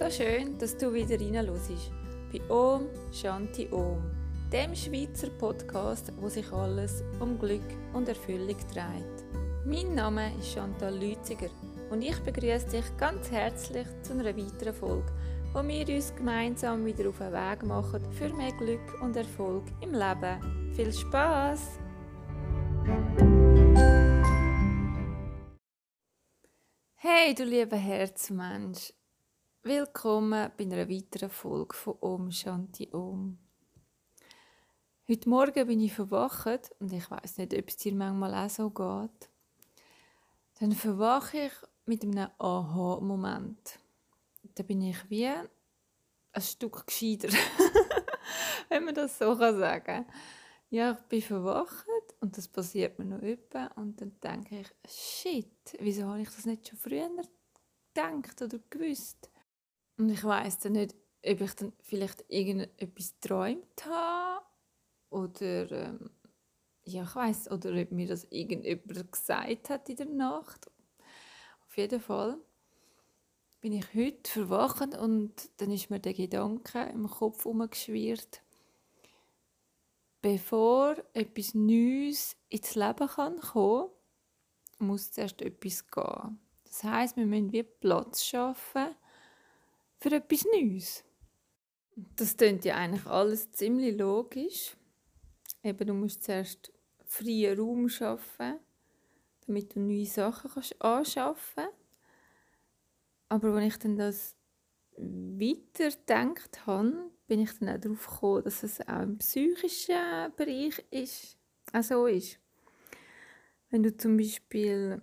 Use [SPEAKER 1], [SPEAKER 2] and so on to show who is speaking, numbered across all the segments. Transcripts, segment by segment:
[SPEAKER 1] So schön, dass du wieder reinhörst. Bei Om Shanti Om, dem Schweizer Podcast, wo sich alles um Glück und Erfüllung dreht. Mein Name ist Chantal Lütziger und ich begrüße dich ganz herzlich zu einer weiteren Folge, wo wir uns gemeinsam wieder auf den Weg machen für mehr Glück und Erfolg im Leben. Viel Spaß! Hey, du lieber Herzmensch! Willkommen bei einer weiteren Folge von Om Shanti Om. Heute Morgen bin ich verwacht und ich weiß nicht, ob es dir manchmal auch so geht. Dann verwache ich mit einem Aha-Moment. Da bin ich wie ein Stück gescheiter, wenn man das so sagen kann. Ja, ich bin verwacht und das passiert mir noch öppe und dann denke ich, shit, wieso habe ich das nicht schon früher gedacht oder gewusst? Und ich weiß dann nicht, ob ich dann vielleicht irgendetwas geträumt habe oder ähm, ja, ich weiß oder ob mir das irgendjemand gesagt hat in der Nacht. Auf jeden Fall bin ich heute verwacht und dann ist mir der Gedanke im Kopf umgeschwirrt, bevor etwas Neues ins Leben kann kommen, muss zuerst etwas gehen. Das heißt, wir müssen wie Platz schaffen für etwas Neues. Das klingt ja eigentlich alles ziemlich logisch. Eben, du musst zuerst freien Raum schaffen, damit du neue Sachen kannst anschaffen kannst. Aber wenn ich dann das weiter gedacht habe, bin ich dann auch darauf gekommen, dass es auch im psychischen Bereich ist, auch so ist. Wenn du zum Beispiel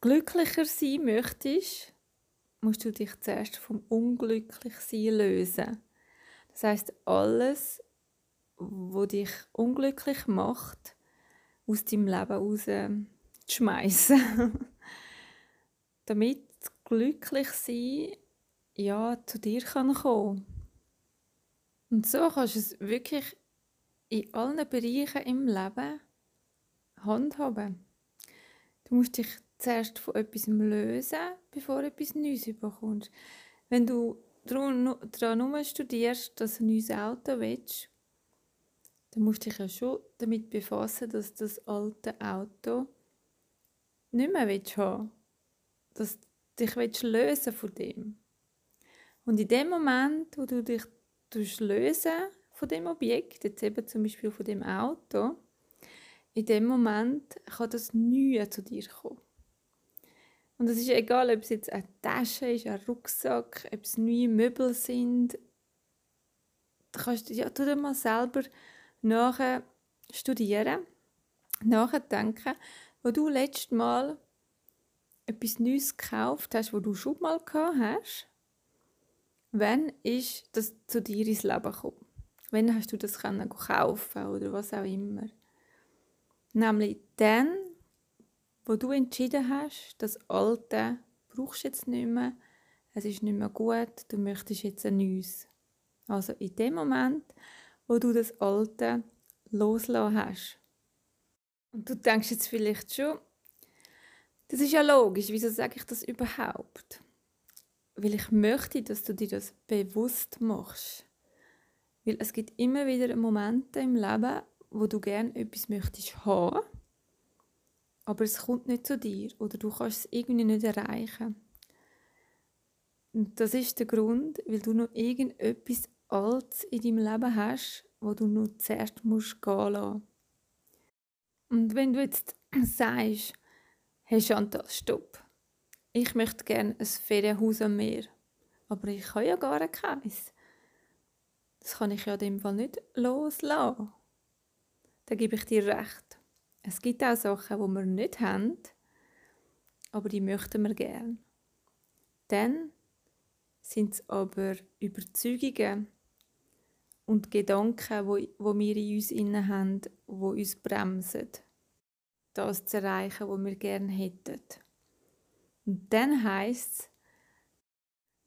[SPEAKER 1] glücklicher sein möchtest, musst du dich zuerst vom Unglücklichsein lösen. Das heißt, alles, was dich unglücklich macht, aus deinem Leben raus schmeißen. Damit glücklich sein ja zu dir kann kommen. Und so kannst du es wirklich in allen Bereichen im Leben handhaben. Du musst dich zuerst von etwas lösen, bevor du etwas Neues bekommst. Wenn du daran studierst, dass du ein neues Auto willst, dann musst du dich ja schon damit befassen, dass das alte Auto nicht mehr willst haben Dass du dich willst lösen von dem. Und in dem Moment, wo du dich lösen von dem Objekt, jetzt eben zum Beispiel von dem Auto, in dem Moment kann das Neue zu dir kommen. Und es ist egal, ob es jetzt eine Tasche ist, ein Rucksack, ob es neue Möbel sind. Du kannst ja, tu dir mal selber nachher studieren, nachdenken, wo du letztes Mal etwas Neues gekauft hast, wo du schon mal gehabt hast. Wann ist das zu dir ins Leben gekommen? Wann hast du das können kaufen oder was auch immer? Nämlich dann, wo du entschieden hast, das Alte brauchst du jetzt nicht mehr, es ist nicht mehr gut, du möchtest jetzt ein Neues. Also in dem Moment, wo du das Alte loslassen hast. Und du denkst jetzt vielleicht schon, das ist ja logisch, wieso sage ich das überhaupt? Weil ich möchte, dass du dir das bewusst machst. Weil es gibt immer wieder Momente im Leben, wo du gerne etwas möchtest haben aber es kommt nicht zu dir oder du kannst es irgendwie nicht erreichen. Und das ist der Grund, weil du noch irgendetwas Altes in deinem Leben hast, wo du noch zuerst musst gehen lassen. Und wenn du jetzt sagst, hey Chantal, stopp, ich möchte gerne ein Ferienhaus am Meer, aber ich habe ja gar keins. Das kann ich ja in dem Fall nicht loslassen. Dann gebe ich dir recht. Es gibt auch Sachen, die wir nicht haben, aber die möchten wir gern. Dann sind es aber Überzeugungen und Gedanken, wo, wir in uns inne haben, wo uns bremsen, das zu erreichen, was wir gerne hätten. Und dann heißt es,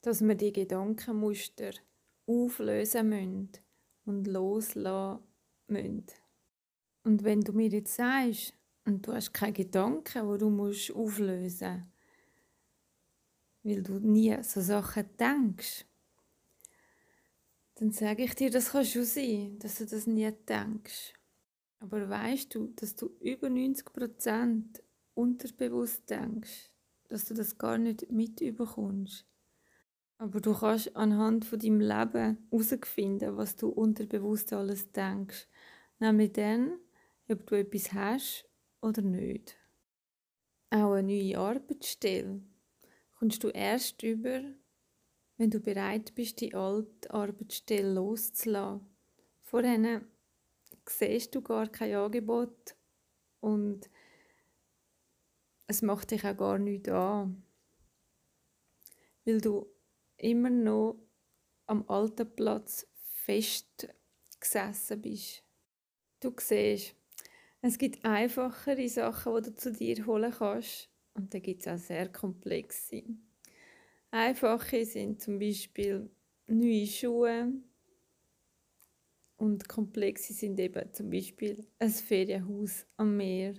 [SPEAKER 1] dass wir die Gedankenmuster auflösen müssen und loslassen müssen. Und wenn du mir jetzt sagst, und du hast keine Gedanken, die du musst auflösen musst, weil du nie so Sachen denkst, dann sage ich dir, das kann schon sein, dass du das nie denkst. Aber weißt du, dass du über 90% unterbewusst denkst, dass du das gar nicht mitbekommst? Aber du kannst anhand von deinem Leben herausfinden, was du unterbewusst alles denkst. Nämlich dann, ob du etwas hast oder nicht. Auch eine neue Arbeitsstelle kommst du erst über, wenn du bereit bist, die alte Arbeitsstelle loszulassen. Vorher siehst du gar kein Angebot und es macht dich auch gar nichts an. Weil du immer noch am alten Platz festgesessen bist. Du siehst, es gibt einfachere Sachen, die du zu dir holen kannst. Und da gibt es auch sehr komplexe. Einfache sind zum Beispiel neue Schuhe. Und komplexe sind eben zum Beispiel ein Ferienhaus am Meer.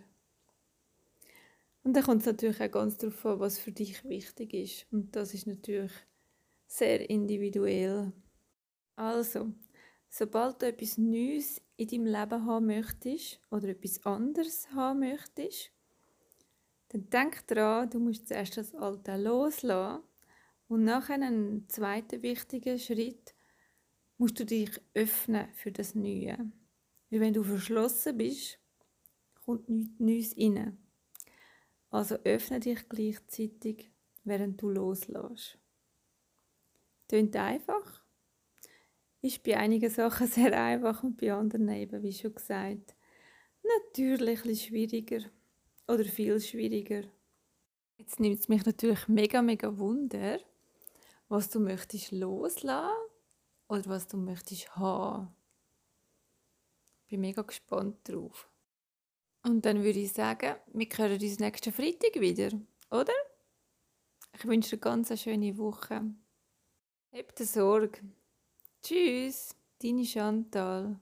[SPEAKER 1] Und da kommt es natürlich auch ganz darauf an, was für dich wichtig ist. Und das ist natürlich sehr individuell. Also, sobald du etwas Neues in deinem Leben haben möchtest oder etwas anderes haben möchtest, dann denk daran, du musst zuerst das Alte loslassen und nachher einen zweiten wichtigen Schritt musst du dich öffnen für das Neue. Weil wenn du verschlossen bist, kommt nichts Neues rein. Also öffne dich gleichzeitig, während du loslässt. Tönt einfach. Ist bei einigen Sachen sehr einfach und bei anderen eben, wie schon gesagt, natürlich ein schwieriger oder viel schwieriger. Jetzt nimmt es mich natürlich mega, mega wunder, was du möchtest loslassen oder was du möchtest haben. Ich bin mega gespannt drauf. Und dann würde ich sagen, wir hören uns nächsten Freitag wieder, oder? Ich wünsche dir eine ganz schöne Woche. Habt Sorge. Tschüss, deine Chantal.